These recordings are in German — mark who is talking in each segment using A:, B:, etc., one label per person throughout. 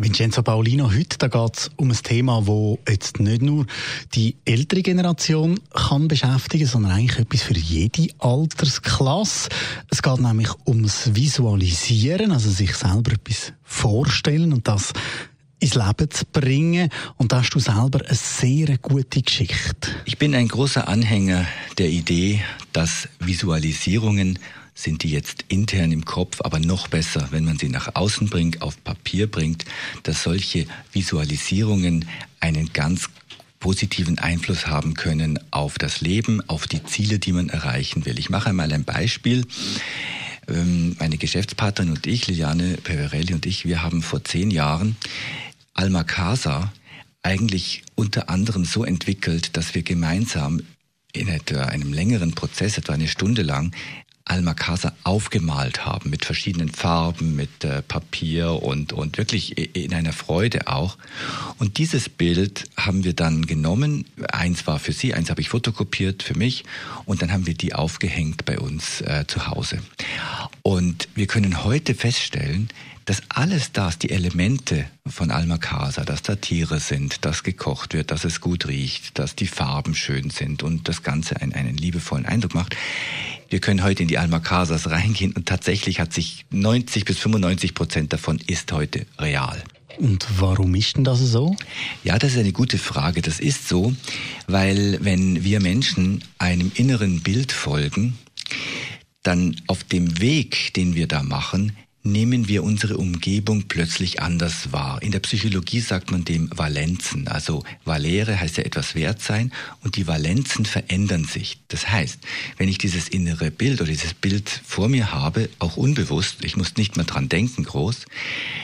A: Vincenzo Paolino, heute geht es um ein Thema, das jetzt nicht nur die ältere Generation kann beschäftigen, sondern eigentlich etwas für jede Altersklasse. Es geht nämlich ums Visualisieren, also sich selber etwas vorstellen und das ins Leben zu bringen. Und da hast du selber eine sehr gute Geschichte.
B: Ich bin ein großer Anhänger der Idee, dass Visualisierungen sind die jetzt intern im Kopf, aber noch besser, wenn man sie nach außen bringt, auf Papier bringt, dass solche Visualisierungen einen ganz positiven Einfluss haben können auf das Leben, auf die Ziele, die man erreichen will. Ich mache einmal ein Beispiel. Ähm, meine Geschäftspartnerin und ich, Liliane Peverelli und ich, wir haben vor zehn Jahren Alma Casa eigentlich unter anderem so entwickelt, dass wir gemeinsam in etwa einem längeren Prozess, etwa eine Stunde lang, Almakaser aufgemalt haben mit verschiedenen Farben, mit äh, Papier und, und wirklich in einer Freude auch. Und dieses Bild haben wir dann genommen. Eins war für sie, eins habe ich fotokopiert für mich und dann haben wir die aufgehängt bei uns äh, zu Hause. Und wir können heute feststellen, dass alles das, die Elemente von Alma Casa, dass da Tiere sind, dass gekocht wird, dass es gut riecht, dass die Farben schön sind und das Ganze einen, einen liebevollen Eindruck macht. Wir können heute in die Alma Casas reingehen und tatsächlich hat sich 90 bis 95 Prozent davon ist heute real.
A: Und warum ist denn das so?
B: Ja, das ist eine gute Frage. Das ist so, weil wenn wir Menschen einem inneren Bild folgen, dann auf dem Weg, den wir da machen, nehmen wir unsere Umgebung plötzlich anders wahr. In der Psychologie sagt man dem Valenzen. Also Valere heißt ja etwas wert sein und die Valenzen verändern sich. Das heißt, wenn ich dieses innere Bild oder dieses Bild vor mir habe, auch unbewusst, ich muss nicht mehr dran denken groß,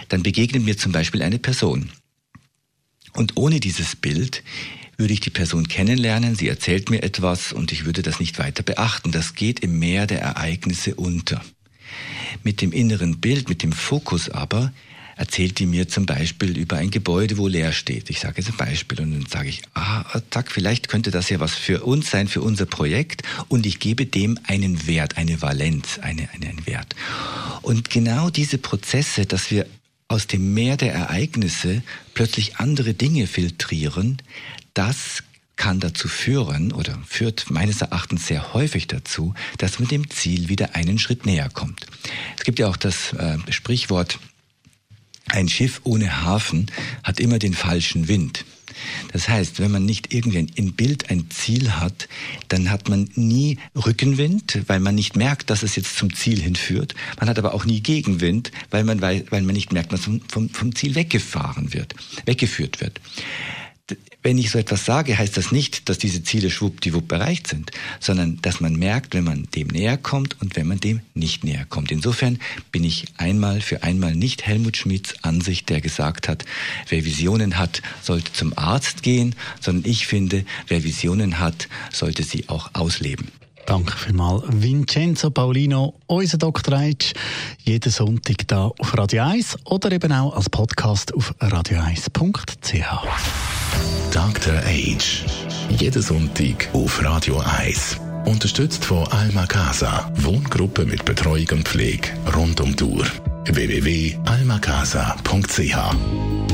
B: dann begegnet mir zum Beispiel eine Person. Und ohne dieses Bild würde ich die Person kennenlernen, sie erzählt mir etwas und ich würde das nicht weiter beachten. Das geht im Meer der Ereignisse unter. Mit dem inneren Bild, mit dem Fokus aber, erzählt die mir zum Beispiel über ein Gebäude, wo leer steht. Ich sage jetzt ein Beispiel und dann sage ich, ah, zack, vielleicht könnte das ja was für uns sein, für unser Projekt und ich gebe dem einen Wert, eine Valenz, eine, eine, einen Wert. Und genau diese Prozesse, dass wir aus dem Meer der Ereignisse plötzlich andere Dinge filtrieren, das kann dazu führen oder führt meines Erachtens sehr häufig dazu, dass man dem Ziel wieder einen Schritt näher kommt. Es gibt ja auch das äh, Sprichwort, ein Schiff ohne Hafen hat immer den falschen Wind. Das heißt, wenn man nicht irgendwie ein Bild ein Ziel hat, dann hat man nie Rückenwind, weil man nicht merkt, dass es jetzt zum Ziel hinführt. Man hat aber auch nie Gegenwind, weil man, weil, weil man nicht merkt, dass man vom, vom Ziel weggefahren wird, weggeführt wird wenn ich so etwas sage, heißt das nicht, dass diese Ziele schwuppdiwupp erreicht sind, sondern dass man merkt, wenn man dem näher kommt und wenn man dem nicht näher kommt. Insofern bin ich einmal für einmal nicht Helmut Schmidts Ansicht, der gesagt hat, wer Visionen hat, sollte zum Arzt gehen, sondern ich finde, wer Visionen hat, sollte sie auch ausleben.
A: Danke vielmals, Vincenzo Paulino, unser Dr. Eitsch, jeden Sonntag da auf Radio 1 oder eben auch als Podcast auf radio1.ch.
C: Dr. Age. Jeden Sonntag auf Radio 1. Unterstützt von Alma Casa. Wohngruppe mit Betreuung und Pflege rund um die Uhr. www.almacasa.ch